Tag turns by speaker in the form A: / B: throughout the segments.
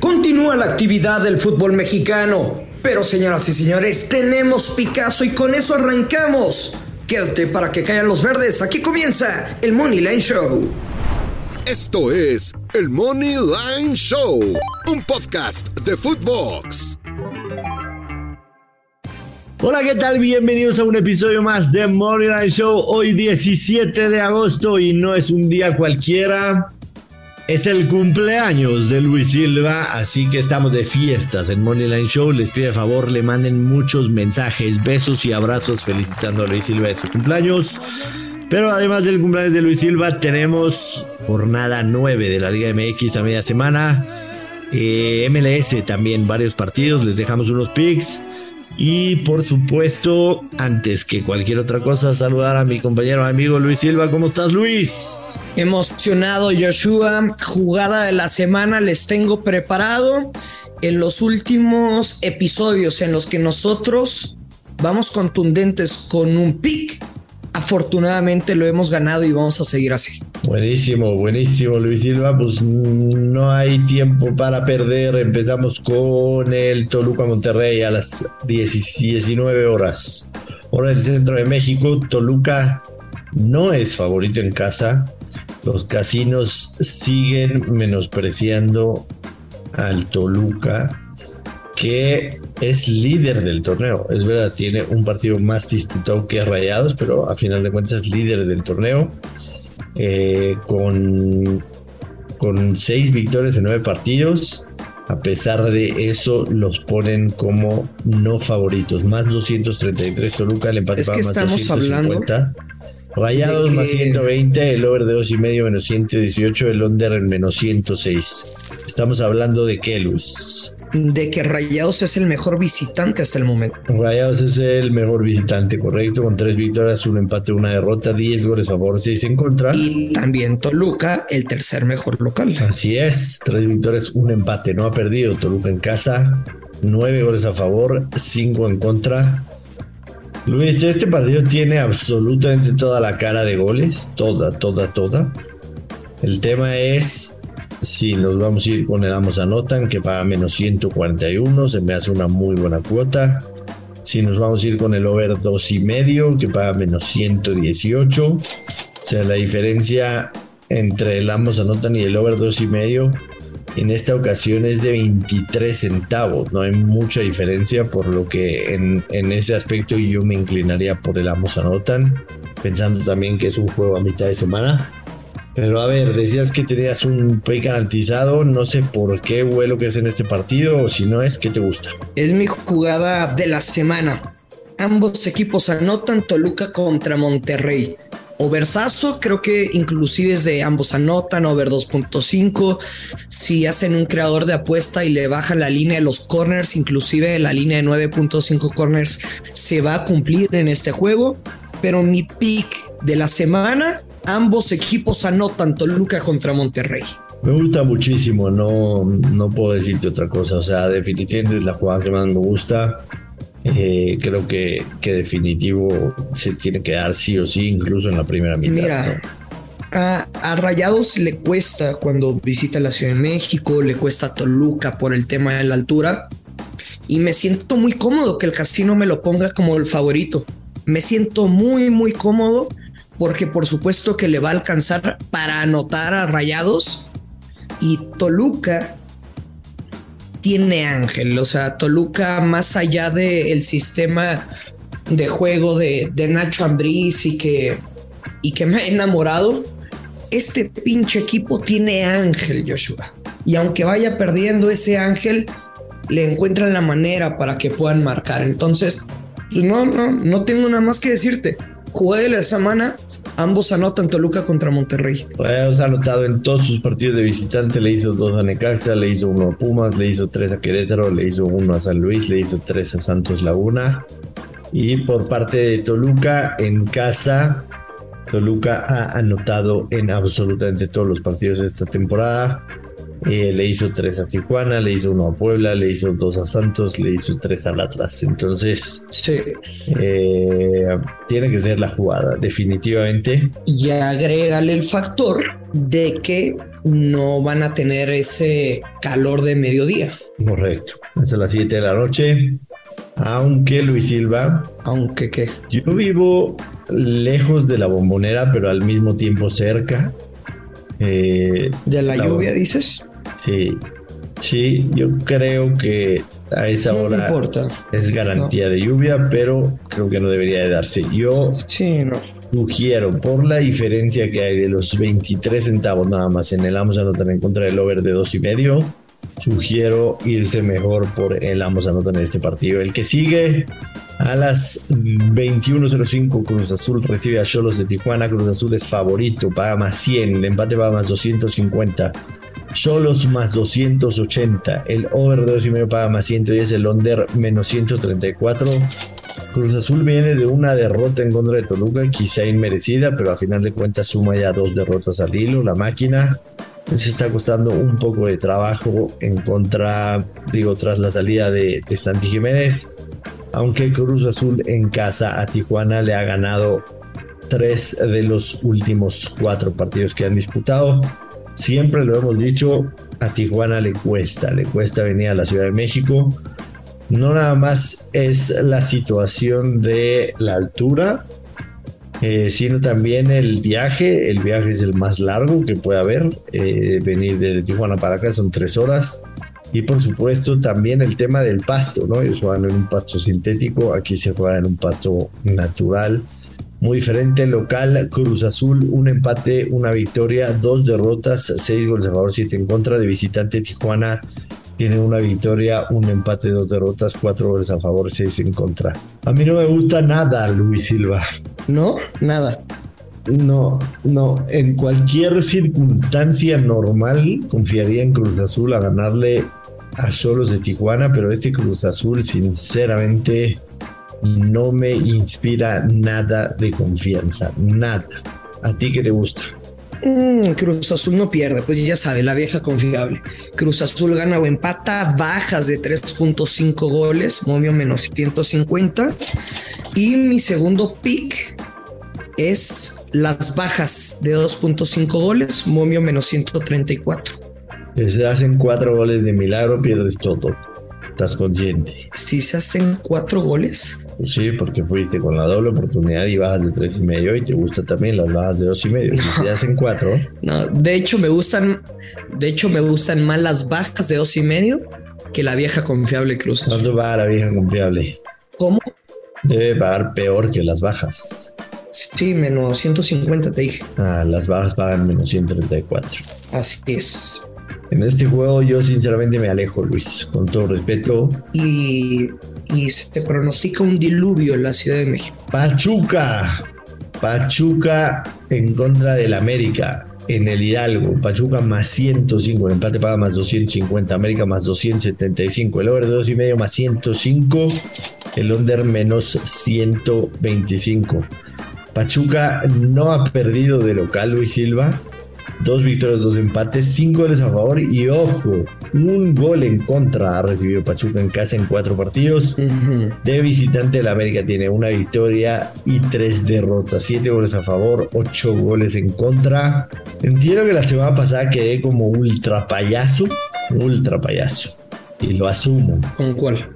A: Continúa la actividad del fútbol mexicano, pero señoras y señores, tenemos Picasso y con eso arrancamos. Quédate para que caigan los verdes. Aquí comienza el Money Line Show.
B: Esto es el Money Line Show, un podcast de Footbox.
C: Hola, ¿qué tal? Bienvenidos a un episodio más de Money Line Show. Hoy 17 de agosto y no es un día cualquiera. Es el cumpleaños de Luis Silva, así que estamos de fiestas en Moneyline Show. Les pido favor, le manden muchos mensajes, besos y abrazos felicitando a Luis Silva de su cumpleaños. Pero además del cumpleaños de Luis Silva, tenemos jornada 9 de la Liga MX a media semana. Eh, MLS también, varios partidos. Les dejamos unos picks. Y por supuesto, antes que cualquier otra cosa, saludar a mi compañero amigo Luis Silva. ¿Cómo estás, Luis?
A: Emocionado, Joshua. Jugada de la semana les tengo preparado. En los últimos episodios en los que nosotros vamos contundentes con un pick, afortunadamente lo hemos ganado y vamos a seguir así.
C: Buenísimo, buenísimo Luis Silva. Pues no hay tiempo para perder. Empezamos con el Toluca Monterrey a las 19 horas. Hora del centro de México. Toluca no es favorito en casa. Los casinos siguen menospreciando al Toluca, que es líder del torneo. Es verdad, tiene un partido más disputado que Rayados, pero a final de cuentas es líder del torneo. Eh, con, con seis victorias en nueve partidos. A pesar de eso, los ponen como no favoritos. Más 233 Toluca, el empate
A: Es que
C: más
A: estamos
C: 250. Rayados
A: de
C: más
A: que-
C: 120, el over de 2 y medio menos 118, el under en menos 106. Estamos hablando de qué, Luis.
A: De que Rayados es el mejor visitante hasta el momento.
C: Rayados es el mejor visitante, correcto, con tres victorias, un empate, una derrota, 10 goles a favor, 6 en contra.
A: Y también Toluca, el tercer mejor local.
C: Así es, tres victorias, un empate, no ha perdido Toluca en casa, nueve goles a favor, cinco en contra. Luis, este partido tiene absolutamente toda la cara de goles, toda, toda, toda. El tema es si nos vamos a ir con el Amos Anotan, que paga menos 141, se me hace una muy buena cuota. Si nos vamos a ir con el over 2 y medio, que paga menos 118. O sea, la diferencia entre el ambos anotan y el over 2 y medio en esta ocasión es de 23 centavos. No hay mucha diferencia, por lo que en, en ese aspecto yo me inclinaría por el ambos anotan, pensando también que es un juego a mitad de semana. Pero a ver, decías que tenías un pay garantizado, no sé por qué vuelo que es en este partido, o si no es, ¿qué te gusta?
A: Es mi jugada de la semana. Ambos equipos anotan Toluca contra Monterrey. Oversazo, creo que inclusive es de ambos anotan, over 2.5. Si hacen un creador de apuesta y le bajan la línea de los corners, inclusive la línea de 9.5 corners, se va a cumplir en este juego. Pero mi pick de la semana, ambos equipos anotan Toluca contra Monterrey.
C: Me gusta muchísimo, no, no puedo decirte otra cosa. O sea, definitivamente es la jugada que más me gusta. Eh, creo que, que definitivo se tiene que dar sí o sí, incluso en la primera mitad.
A: Mira, a, a Rayados le cuesta cuando visita la Ciudad de México, le cuesta a Toluca por el tema de la altura. Y me siento muy cómodo que el casino me lo ponga como el favorito. Me siento muy, muy cómodo porque por supuesto que le va a alcanzar para anotar a Rayados. Y Toluca tiene ángel. O sea, Toluca, más allá del sistema de juego de, de Nacho Ambriz y que, y que me ha enamorado, este pinche equipo tiene ángel, Joshua. Y aunque vaya perdiendo ese ángel, le encuentran la manera para que puedan marcar. Entonces, pues no, no, no tengo nada más que decirte. Jugué de la semana, ambos anotan Toluca contra Monterrey.
C: ha anotado en todos sus partidos de visitante, le hizo dos a Necaxa, le hizo uno a Pumas, le hizo tres a Querétaro, le hizo uno a San Luis, le hizo tres a Santos Laguna. Y por parte de Toluca, en casa, Toluca ha anotado en absolutamente todos los partidos de esta temporada. Eh, le hizo tres a Tijuana, le hizo uno a Puebla, le hizo dos a Santos, le hizo tres al Atlas. Entonces, eh, tiene que ser la jugada, definitivamente.
A: Y agrégale el factor de que no van a tener ese calor de mediodía.
C: Correcto. Es a las 7 de la noche. Aunque Luis Silva.
A: Aunque qué.
C: Yo vivo lejos de la bombonera, pero al mismo tiempo cerca.
A: Eh, ¿De la, lluvia dices?
C: Sí, sí, yo creo que a esa hora es garantía de lluvia, pero creo que no debería de darse. Yo
A: sí, no.
C: sugiero, por la diferencia que hay de los 23 centavos nada más en el Amos anotar en contra del over de dos y medio, sugiero irse mejor por el Amos anotar en este partido. El que sigue a las 21.05 Cruz Azul recibe a Cholos de Tijuana. Cruz Azul es favorito, paga más 100, el empate paga más 250. Solos más 280. El over de 2,5 paga más 110. El under menos 134. Cruz Azul viene de una derrota en contra de Toluca, quizá inmerecida, pero a final de cuentas suma ya dos derrotas al hilo. La máquina se está costando un poco de trabajo en contra, digo, tras la salida de, de Santi Jiménez. Aunque Cruz Azul en casa a Tijuana le ha ganado tres de los últimos cuatro partidos que han disputado. Siempre lo hemos dicho, a Tijuana le cuesta, le cuesta venir a la Ciudad de México. No nada más es la situación de la altura, eh, sino también el viaje. El viaje es el más largo que puede haber. Eh, venir de Tijuana para acá son tres horas. Y por supuesto también el tema del pasto, ¿no? Ellos juegan en un pasto sintético, aquí se juega en un pasto natural muy diferente local, Cruz Azul, un empate, una victoria, dos derrotas, seis goles a favor, siete en contra. De visitante Tijuana tiene una victoria, un empate, dos derrotas, cuatro goles a favor, seis en contra. A mí no me gusta nada, Luis Silva.
A: No, nada.
C: No, no. En cualquier circunstancia normal confiaría en Cruz Azul a ganarle a Solos de Tijuana, pero este Cruz Azul, sinceramente, no me inspira nada de confianza, nada. ¿A ti qué te gusta?
A: Mm, Cruz Azul no pierde, pues ya sabe, la vieja confiable. Cruz Azul gana o empata, bajas de 3.5 goles, momio menos 150. Y mi segundo pick es las bajas de 2.5 goles, momio menos 134.
C: Si se hacen cuatro goles de milagro, pierdes todo. ¿Estás consciente?
A: Si se hacen cuatro goles.
C: Pues sí, porque fuiste con la doble oportunidad y bajas de tres y medio y te gusta también las bajas de dos y medio. Si se hacen cuatro.
A: No, de hecho me gustan, de hecho me gustan más las bajas de dos y medio que la vieja confiable Cruz.
C: ¿Cuánto va la vieja confiable?
A: ¿Cómo?
C: Debe pagar peor que las bajas.
A: Sí, menos 150 te dije.
C: Ah, las bajas pagan menos 134.
A: Así es.
C: En este juego yo sinceramente me alejo, Luis, con todo respeto.
A: Y, se pronostica un diluvio en la Ciudad de México.
C: Pachuca. Pachuca en contra del América en el Hidalgo. Pachuca más 105, el empate paga más 250, América más 275, el over de 2 y medio más 105, el under menos 125. Pachuca no ha perdido de local Luis Silva Dos victorias, dos empates, cinco goles a favor y ojo, un gol en contra ha recibido Pachuca en casa en cuatro partidos. De visitante, el América tiene una victoria y tres derrotas, siete goles a favor, ocho goles en contra. Entiendo que la semana pasada quedé como ultra payaso, ultra payaso, y lo asumo.
A: ¿Con cuál?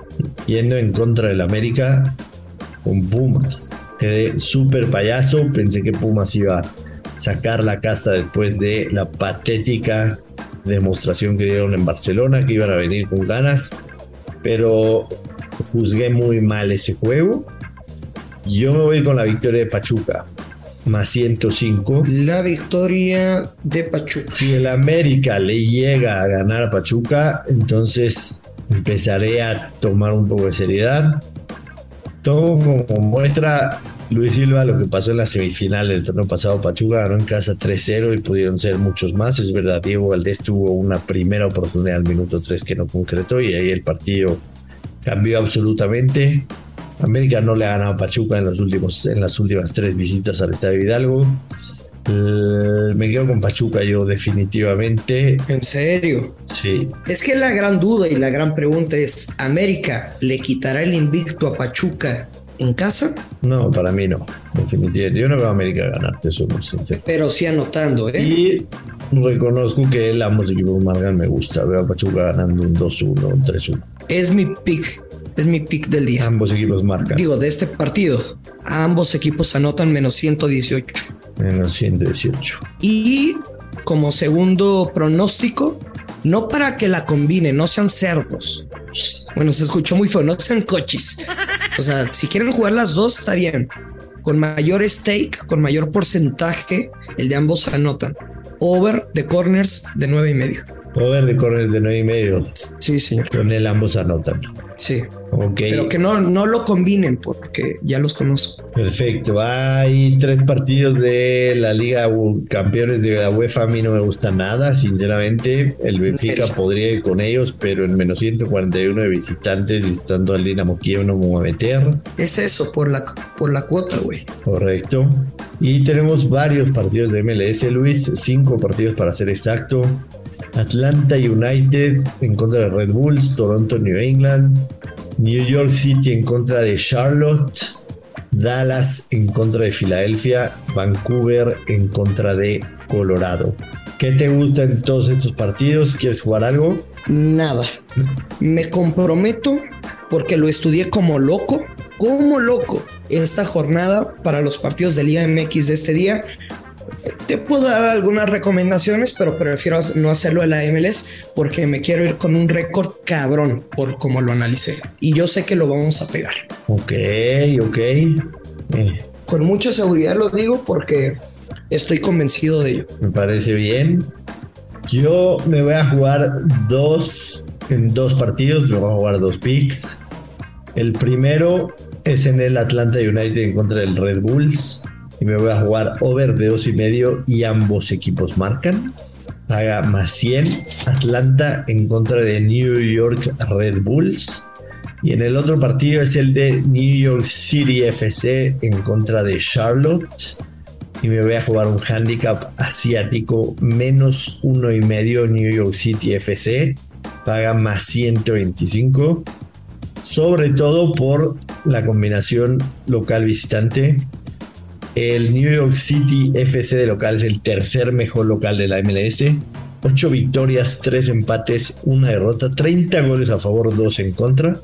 C: Yendo en contra del América con Pumas. Quedé súper payaso, pensé que Pumas iba sacar la casa después de la patética demostración que dieron en Barcelona, que iban a venir con ganas, pero juzgué muy mal ese juego. Yo me voy con la victoria de Pachuca, más 105.
A: La victoria de Pachuca.
C: Si el América le llega a ganar a Pachuca, entonces empezaré a tomar un poco de seriedad. Todo como muestra Luis Silva lo que pasó en las semifinales del torneo pasado. Pachuca ganó en casa 3-0 y pudieron ser muchos más. Es verdad, Diego Valdés tuvo una primera oportunidad al minuto 3 que no concretó y ahí el partido cambió absolutamente. América no le ha ganado a Pachuca en, los últimos, en las últimas tres visitas al Estadio Hidalgo. Eh, me quedo con Pachuca yo definitivamente.
A: ¿En serio?
C: Sí.
A: Es que la gran duda y la gran pregunta es, ¿América le quitará el invicto a Pachuca en casa?
C: No, para mí no. Definitivamente. Yo no veo a América ganar, soy sincero.
A: Pero sí anotando, ¿eh?
C: Y reconozco que el ambos equipos marcan me gusta. Veo a Pachuca ganando un 2-1, un 3-1.
A: Es mi pick. Es mi pick del día.
C: Ambos equipos marcan.
A: Digo, de este partido, ambos equipos anotan menos 118.
C: Menos 118.
A: Y como segundo pronóstico, no para que la combinen, no sean cerdos. Bueno, se escuchó muy feo, no sean coches. O sea, si quieren jugar las dos, está bien. Con mayor stake, con mayor porcentaje, el de ambos anotan. Over de corners de nueve y medio.
C: Over de corners de 9 y medio.
A: Sí, señor.
C: Con él ambos anotan.
A: Sí.
C: Ok.
A: Pero que no, no lo combinen porque ya los conozco.
C: Perfecto. Hay tres partidos de la Liga Campeones de la UEFA. A mí no me gusta nada, sinceramente. El Benfica podría ir con ellos, pero en menos 141 de visitantes, visitando al Dinamo Kiev, no me voy a meter.
A: Es eso, por la, por la cuota, güey.
C: Correcto. Y tenemos varios partidos de MLS, Luis. Cinco partidos para ser exacto. Atlanta United en contra de Red Bulls, Toronto New England, New York City en contra de Charlotte, Dallas en contra de Filadelfia, Vancouver en contra de Colorado. ¿Qué te gusta en todos estos partidos? ¿Quieres jugar algo?
A: Nada. Me comprometo porque lo estudié como loco, como loco, esta jornada para los partidos de Liga MX de este día. Te puedo dar algunas recomendaciones, pero prefiero no hacerlo en la MLS porque me quiero ir con un récord cabrón por como lo analicé. Y yo sé que lo vamos a pegar.
C: Ok, ok. Eh,
A: Con mucha seguridad lo digo porque estoy convencido de ello.
C: Me parece bien. Yo me voy a jugar dos en dos partidos, me voy a jugar dos picks. El primero es en el Atlanta United en contra del Red Bulls. Y me voy a jugar over de dos y medio y ambos equipos marcan. Paga más 100. Atlanta en contra de New York Red Bulls. Y en el otro partido es el de New York City FC en contra de Charlotte y me voy a jugar un handicap asiático menos uno y medio New York City FC paga más 125 sobre todo por la combinación local visitante el New York City FC de local es el tercer mejor local de la MLS 8 victorias, 3 empates, 1 derrota, 30 goles a favor, 2 en contra.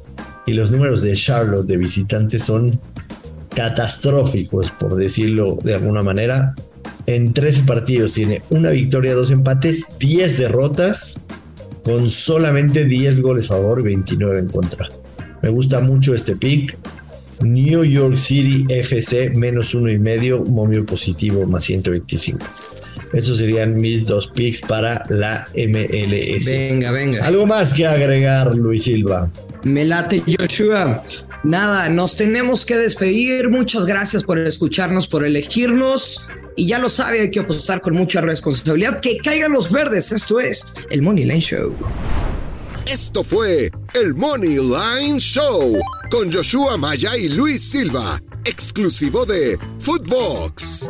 C: Y los números de Charlotte de visitantes son catastróficos, por decirlo de alguna manera. En 13 partidos tiene una victoria, dos empates, 10 derrotas, con solamente 10 goles a favor, 29 en contra. Me gusta mucho este pick. New York City FC menos uno y medio, momio positivo más 125. Esos serían mis dos picks para la MLS.
A: Venga, venga.
C: Algo más que agregar, Luis Silva.
A: Me late Joshua. Nada, nos tenemos que despedir. Muchas gracias por escucharnos, por elegirnos. Y ya lo sabe, hay que apostar con mucha responsabilidad. Que caigan los verdes. Esto es el Money Line Show.
B: Esto fue el Money Line Show con Joshua Maya y Luis Silva, exclusivo de Footbox.